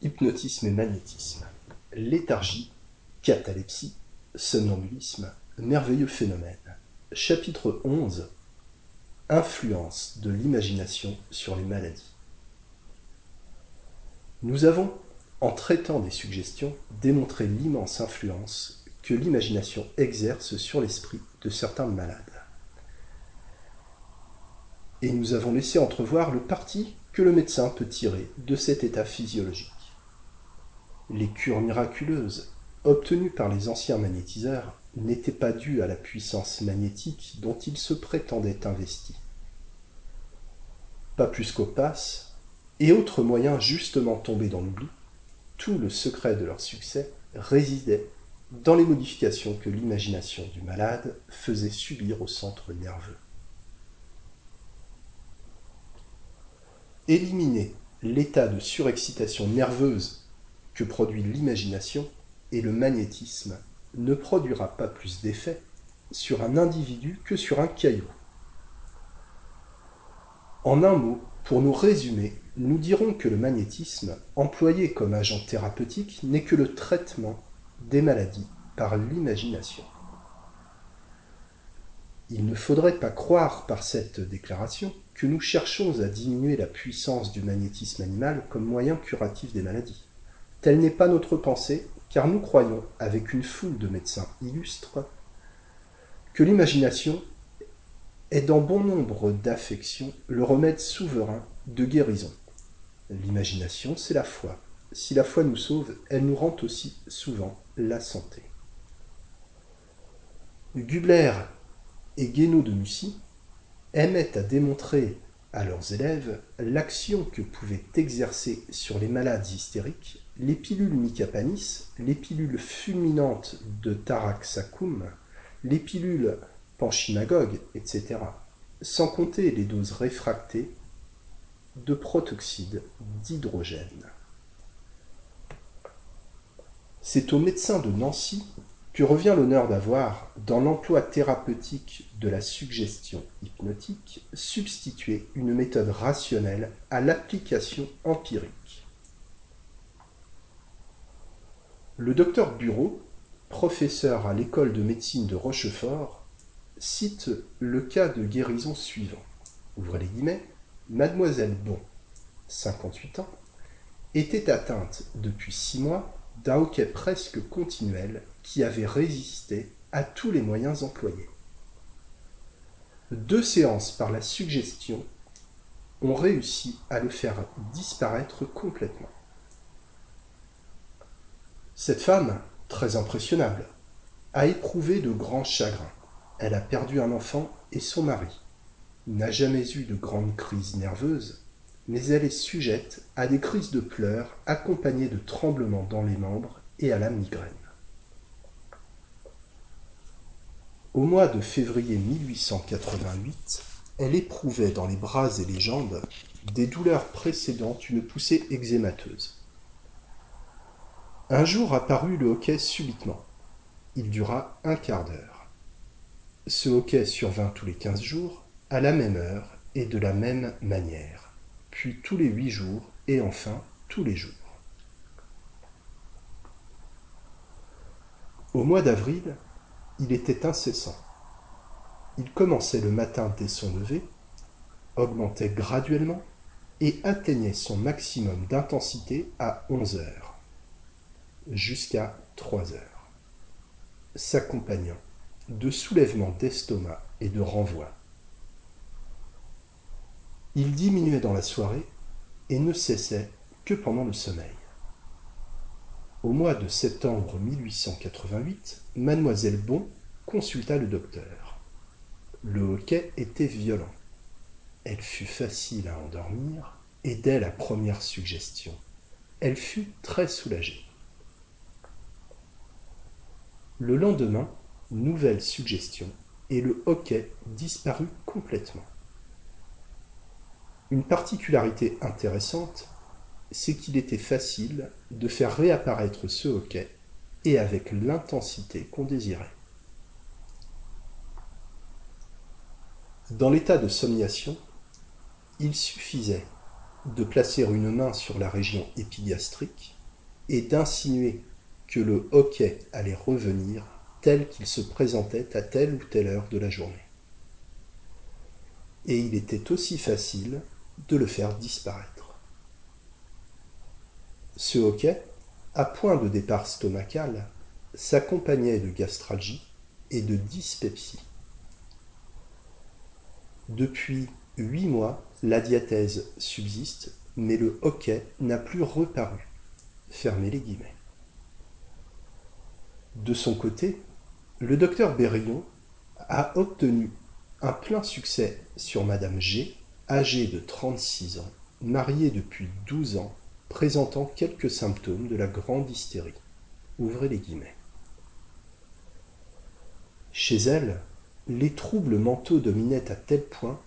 Hypnotisme et magnétisme. Léthargie, catalepsie, somnambulisme, merveilleux phénomène. Chapitre 11 Influence de l'imagination sur les maladies. Nous avons, en traitant des suggestions, démontré l'immense influence que l'imagination exerce sur l'esprit de certains malades. Et nous avons laissé entrevoir le parti que le médecin peut tirer de cet état physiologique. Les cures miraculeuses obtenues par les anciens magnétiseurs n'étaient pas dues à la puissance magnétique dont ils se prétendaient investis. Pas plus qu'au passe et autres moyens justement tombés dans l'oubli, tout le secret de leur succès résidait dans les modifications que l'imagination du malade faisait subir au centre nerveux. Éliminer l'état de surexcitation nerveuse que produit l'imagination et le magnétisme ne produira pas plus d'effet sur un individu que sur un caillou. En un mot, pour nous résumer, nous dirons que le magnétisme, employé comme agent thérapeutique, n'est que le traitement des maladies par l'imagination. Il ne faudrait pas croire par cette déclaration que nous cherchons à diminuer la puissance du magnétisme animal comme moyen curatif des maladies. Telle n'est pas notre pensée, car nous croyons, avec une foule de médecins illustres, que l'imagination est dans bon nombre d'affections le remède souverain de guérison. L'imagination, c'est la foi. Si la foi nous sauve, elle nous rend aussi souvent la santé. Gubler et Guénaud de Mussy aimaient à démontrer à leurs élèves l'action que pouvaient exercer sur les malades hystériques les pilules Micapanis, les pilules fulminantes de Taraxacum, les pilules panchimagogues, etc., sans compter les doses réfractées de protoxyde d'hydrogène. C'est au médecin de Nancy que revient l'honneur d'avoir, dans l'emploi thérapeutique de la suggestion hypnotique, substitué une méthode rationnelle à l'application empirique. Le docteur Bureau, professeur à l'école de médecine de Rochefort, cite le cas de guérison suivant. Ouvrez les guillemets. Mademoiselle Bon, 58 ans, était atteinte depuis six mois d'un hoquet presque continuel qui avait résisté à tous les moyens employés. Deux séances par la suggestion ont réussi à le faire disparaître complètement. Cette femme, très impressionnable, a éprouvé de grands chagrins. Elle a perdu un enfant et son mari. N'a jamais eu de grandes crises nerveuses, mais elle est sujette à des crises de pleurs accompagnées de tremblements dans les membres et à la migraine. Au mois de février 1888, elle éprouvait dans les bras et les jambes des douleurs précédant une poussée eczémateuse. Un jour apparut le hoquet subitement. Il dura un quart d'heure. Ce hoquet survint tous les quinze jours, à la même heure et de la même manière puis tous les huit jours, et enfin tous les jours. Au mois d'avril, il était incessant. Il commençait le matin dès son lever, augmentait graduellement et atteignait son maximum d'intensité à 11 heures, jusqu'à 3 heures, s'accompagnant de soulèvements d'estomac et de renvoi. Il diminuait dans la soirée et ne cessait que pendant le sommeil. Au mois de septembre 1888, mademoiselle Bon consulta le docteur. Le hoquet était violent. Elle fut facile à endormir et dès la première suggestion, elle fut très soulagée. Le lendemain, nouvelle suggestion et le hoquet disparut complètement. Une particularité intéressante, c'est qu'il était facile de faire réapparaître ce hoquet et avec l'intensité qu'on désirait. Dans l'état de somniation, il suffisait de placer une main sur la région épigastrique et d'insinuer que le hoquet allait revenir tel qu'il se présentait à telle ou telle heure de la journée. Et il était aussi facile de le faire disparaître. Ce hoquet, à point de départ stomacal, s'accompagnait de gastralgie et de dyspepsie. Depuis huit mois, la diathèse subsiste, mais le hoquet n'a plus reparu. Fermez les guillemets. De son côté, le docteur Berillon a obtenu un plein succès sur Madame G, âgée de 36 ans, mariée depuis 12 ans, présentant quelques symptômes de la grande hystérie. Ouvrez les guillemets. Chez elle, les troubles mentaux dominaient à tel point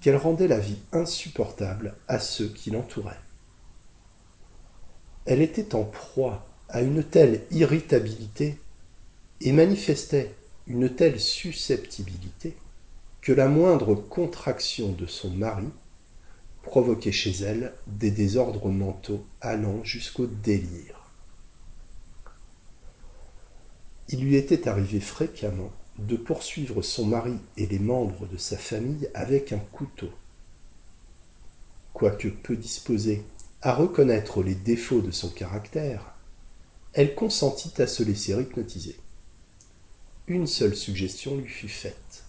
qu'elle rendait la vie insupportable à ceux qui l'entouraient. Elle était en proie à une telle irritabilité et manifestait une telle susceptibilité que la moindre contraction de son mari provoquait chez elle des désordres mentaux allant jusqu'au délire. Il lui était arrivé fréquemment de poursuivre son mari et les membres de sa famille avec un couteau. Quoique peu disposée à reconnaître les défauts de son caractère, elle consentit à se laisser hypnotiser. Une seule suggestion lui fut faite.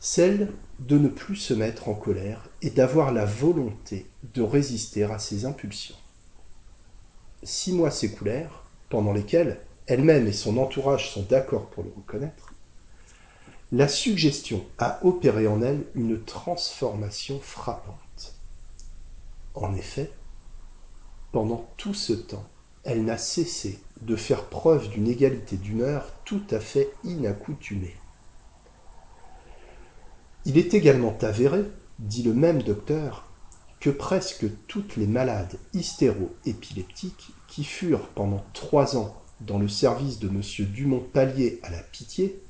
Celle de ne plus se mettre en colère et d'avoir la volonté de résister à ses impulsions. Six mois s'écoulèrent, pendant lesquels elle-même et son entourage sont d'accord pour le reconnaître, la suggestion a opéré en elle une transformation frappante. En effet, pendant tout ce temps, elle n'a cessé de faire preuve d'une égalité d'humeur tout à fait inaccoutumée. Il est également avéré, dit le même docteur, que presque toutes les malades hystéro-épileptiques qui furent pendant trois ans dans le service de M. Dumont-Pallier à la Pitié,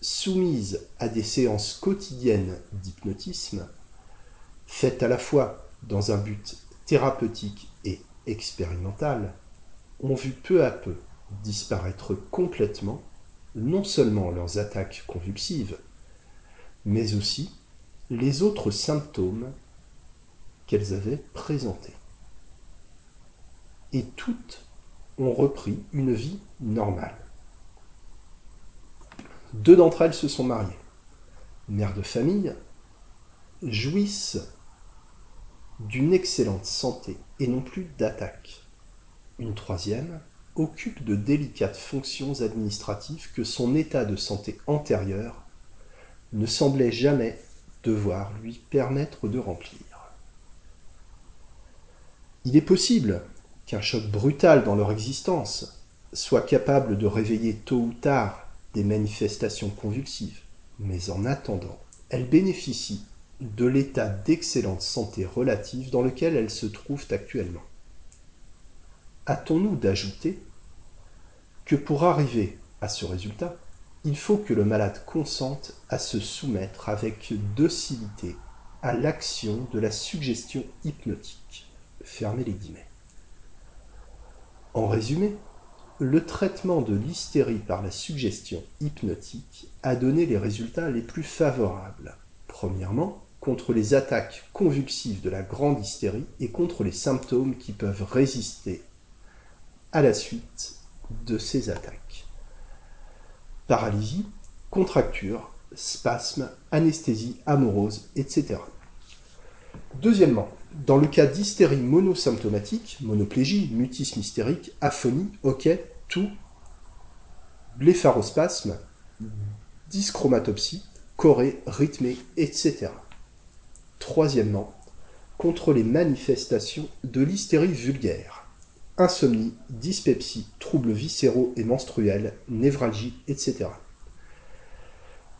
soumises à des séances quotidiennes d'hypnotisme, faites à la fois dans un but thérapeutique et expérimental, ont vu peu à peu disparaître complètement non seulement leurs attaques convulsives, mais aussi les autres symptômes qu'elles avaient présentés. Et toutes ont repris une vie normale. Deux d'entre elles se sont mariées. Mères de famille, jouissent d'une excellente santé et non plus d'attaque. Une troisième occupe de délicates fonctions administratives que son état de santé antérieur ne semblait jamais devoir lui permettre de remplir. Il est possible qu'un choc brutal dans leur existence soit capable de réveiller tôt ou tard des manifestations convulsives, mais en attendant, elles bénéficient de l'état d'excellente santé relative dans lequel elles se trouvent actuellement. Hâtons-nous d'ajouter que pour arriver à ce résultat, il faut que le malade consente à se soumettre avec docilité à l'action de la suggestion hypnotique. Fermez les. En résumé, le traitement de l'hystérie par la suggestion hypnotique a donné les résultats les plus favorables. Premièrement, contre les attaques convulsives de la grande hystérie et contre les symptômes qui peuvent résister à la suite de ces attaques. Paralysie, contracture, spasme, anesthésie amorose, etc. Deuxièmement, dans le cas d'hystérie monosymptomatique, monoplégie, mutisme hystérique, aphonie, hoquet, tout, blépharospasme, dyschromatopsie, chorée, rythmée, etc. Troisièmement, contre les manifestations de l'hystérie vulgaire, insomnie, dyspepsie, troubles viscéraux et menstruels, névralgie, etc.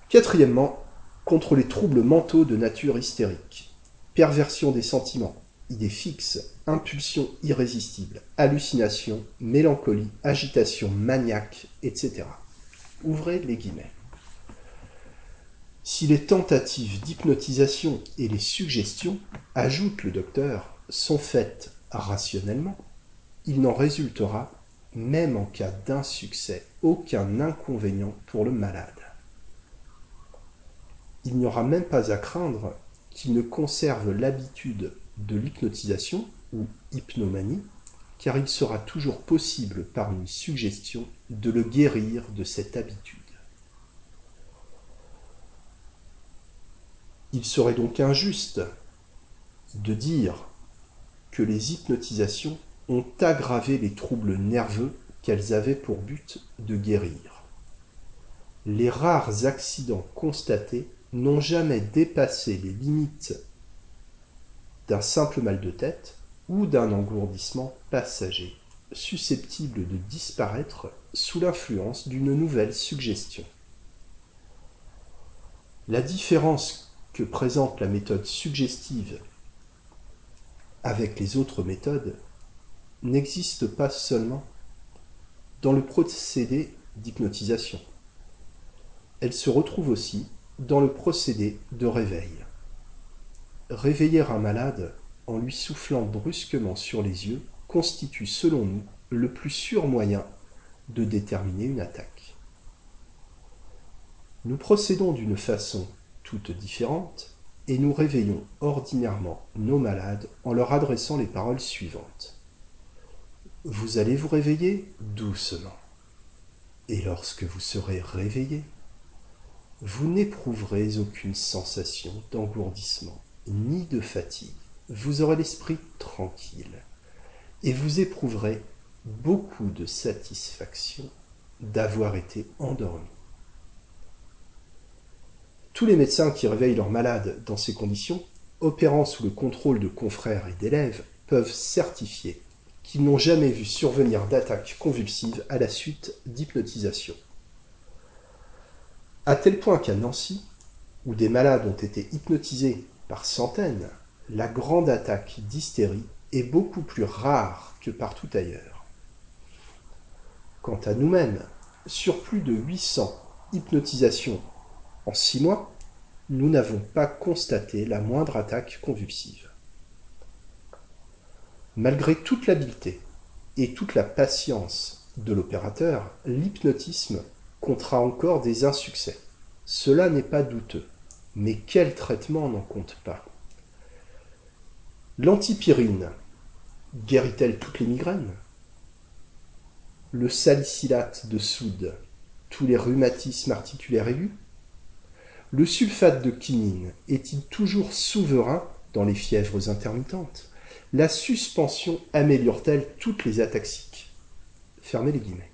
Quatrièmement, contre les troubles mentaux de nature hystérique, perversion des sentiments, idées fixes, impulsion irrésistible, hallucination, mélancolie, agitation maniaque, etc. Ouvrez les guillemets. Si les tentatives d'hypnotisation et les suggestions, ajoute le docteur, sont faites rationnellement, il n'en résultera, même en cas d'insuccès, aucun inconvénient pour le malade. Il n'y aura même pas à craindre qu'il ne conserve l'habitude de l'hypnotisation ou hypnomanie, car il sera toujours possible par une suggestion de le guérir de cette habitude. Il serait donc injuste de dire que les hypnotisations ont aggravé les troubles nerveux qu'elles avaient pour but de guérir. Les rares accidents constatés n'ont jamais dépassé les limites d'un simple mal de tête ou d'un engourdissement passager, susceptible de disparaître sous l'influence d'une nouvelle suggestion. La différence que présente la méthode suggestive avec les autres méthodes n'existe pas seulement dans le procédé d'hypnotisation. Elle se retrouve aussi dans le procédé de réveil. Réveiller un malade en lui soufflant brusquement sur les yeux constitue selon nous le plus sûr moyen de déterminer une attaque. Nous procédons d'une façon toute différente et nous réveillons ordinairement nos malades en leur adressant les paroles suivantes. Vous allez vous réveiller doucement. Et lorsque vous serez réveillé, vous n'éprouverez aucune sensation d'engourdissement ni de fatigue. Vous aurez l'esprit tranquille et vous éprouverez beaucoup de satisfaction d'avoir été endormi. Tous les médecins qui réveillent leurs malades dans ces conditions, opérant sous le contrôle de confrères et d'élèves, peuvent certifier qu'ils n'ont jamais vu survenir d'attaques convulsives à la suite d'hypnotisation. À tel point qu'à Nancy, où des malades ont été hypnotisés par centaines, la grande attaque d'hystérie est beaucoup plus rare que partout ailleurs. Quant à nous-mêmes, sur plus de 800 hypnotisations en six mois, nous n'avons pas constaté la moindre attaque convulsive. Malgré toute l'habileté et toute la patience de l'opérateur, l'hypnotisme comptera encore des insuccès. Cela n'est pas douteux. Mais quel traitement n'en compte pas L'antipyrine guérit-elle toutes les migraines? Le salicylate de soude, tous les rhumatismes articulaires aigus? Le sulfate de quinine est-il toujours souverain dans les fièvres intermittentes? La suspension améliore-t-elle toutes les ataxiques? Fermez les guillemets.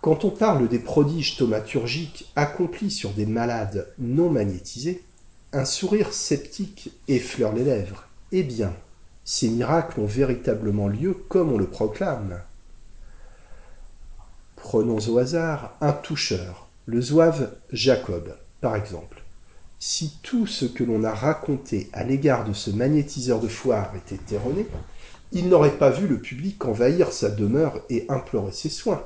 Quand on parle des prodiges thaumaturgiques accomplis sur des malades non magnétisés, un sourire sceptique effleure les lèvres. Eh bien, ces miracles ont véritablement lieu comme on le proclame. Prenons au hasard un toucheur, le zouave Jacob, par exemple. Si tout ce que l'on a raconté à l'égard de ce magnétiseur de foire était erroné, il n'aurait pas vu le public envahir sa demeure et implorer ses soins.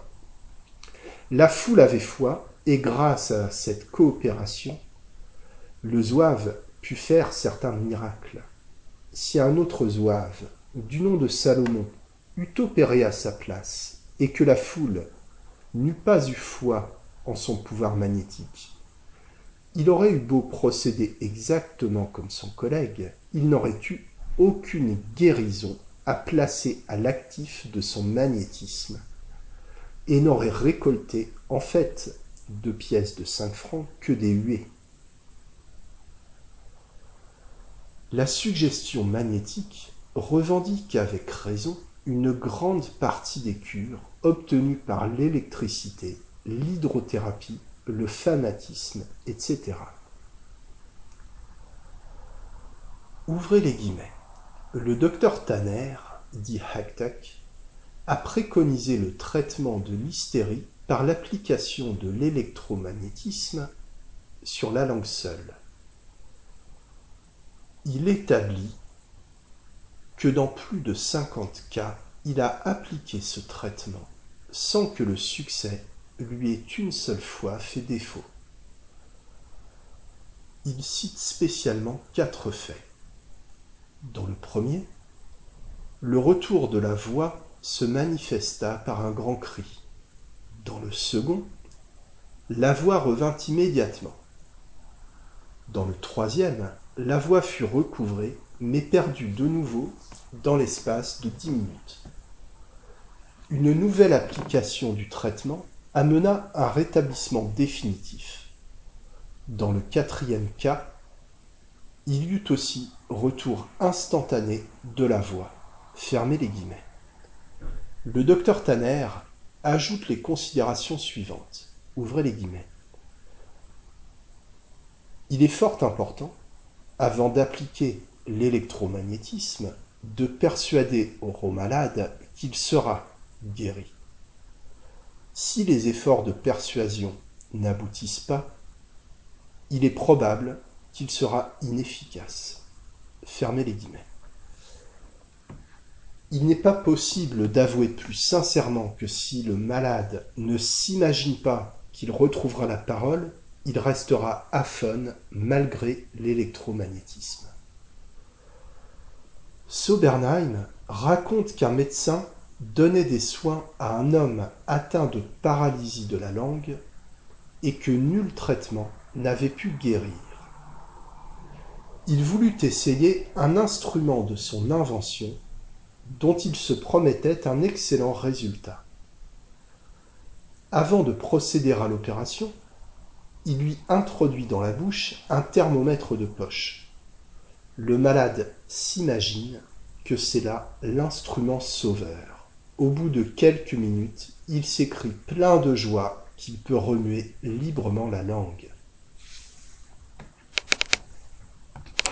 La foule avait foi, et grâce à cette coopération, le zouave put faire certains miracles. Si un autre zouave, du nom de Salomon, eût opéré à sa place, et que la foule n'eût pas eu foi en son pouvoir magnétique, il aurait eu beau procéder exactement comme son collègue, il n'aurait eu aucune guérison à placer à l'actif de son magnétisme et n'aurait récolté, en fait, de pièces de cinq francs que des huées. La suggestion magnétique revendique avec raison une grande partie des cures obtenues par l'électricité, l'hydrothérapie, le fanatisme, etc. Ouvrez les guillemets. Le docteur Tanner, dit Hacktack, a préconisé le traitement de l'hystérie par l'application de l'électromagnétisme sur la langue seule. Il établit que dans plus de 50 cas, il a appliqué ce traitement sans que le succès lui ait une seule fois fait défaut. il cite spécialement quatre faits. Dans le premier, le retour de la voix se manifesta par un grand cri. Dans le second, la voix revint immédiatement. Dans le troisième, la voix fut recouvrée, mais perdue de nouveau dans l'espace de dix minutes. Une nouvelle application du traitement amena un rétablissement définitif. Dans le quatrième cas, il y eut aussi retour instantané de la voix. Fermez les guillemets. Le docteur Tanner ajoute les considérations suivantes. Ouvrez les guillemets. Il est fort important, avant d'appliquer l'électromagnétisme, de persuader au malade qu'il sera guéri. Si les efforts de persuasion n'aboutissent pas, il est probable qu'il sera inefficace. Fermez les guillemets. Il n'est pas possible d'avouer plus sincèrement que si le malade ne s'imagine pas qu'il retrouvera la parole, il restera aphone malgré l'électromagnétisme. Sobernheim raconte qu'un médecin donnait des soins à un homme atteint de paralysie de la langue et que nul traitement n'avait pu guérir. Il voulut essayer un instrument de son invention dont il se promettait un excellent résultat. Avant de procéder à l'opération, il lui introduit dans la bouche un thermomètre de poche. Le malade s'imagine que c'est là l'instrument sauveur. Au bout de quelques minutes, il s'écrie plein de joie qu'il peut remuer librement la langue.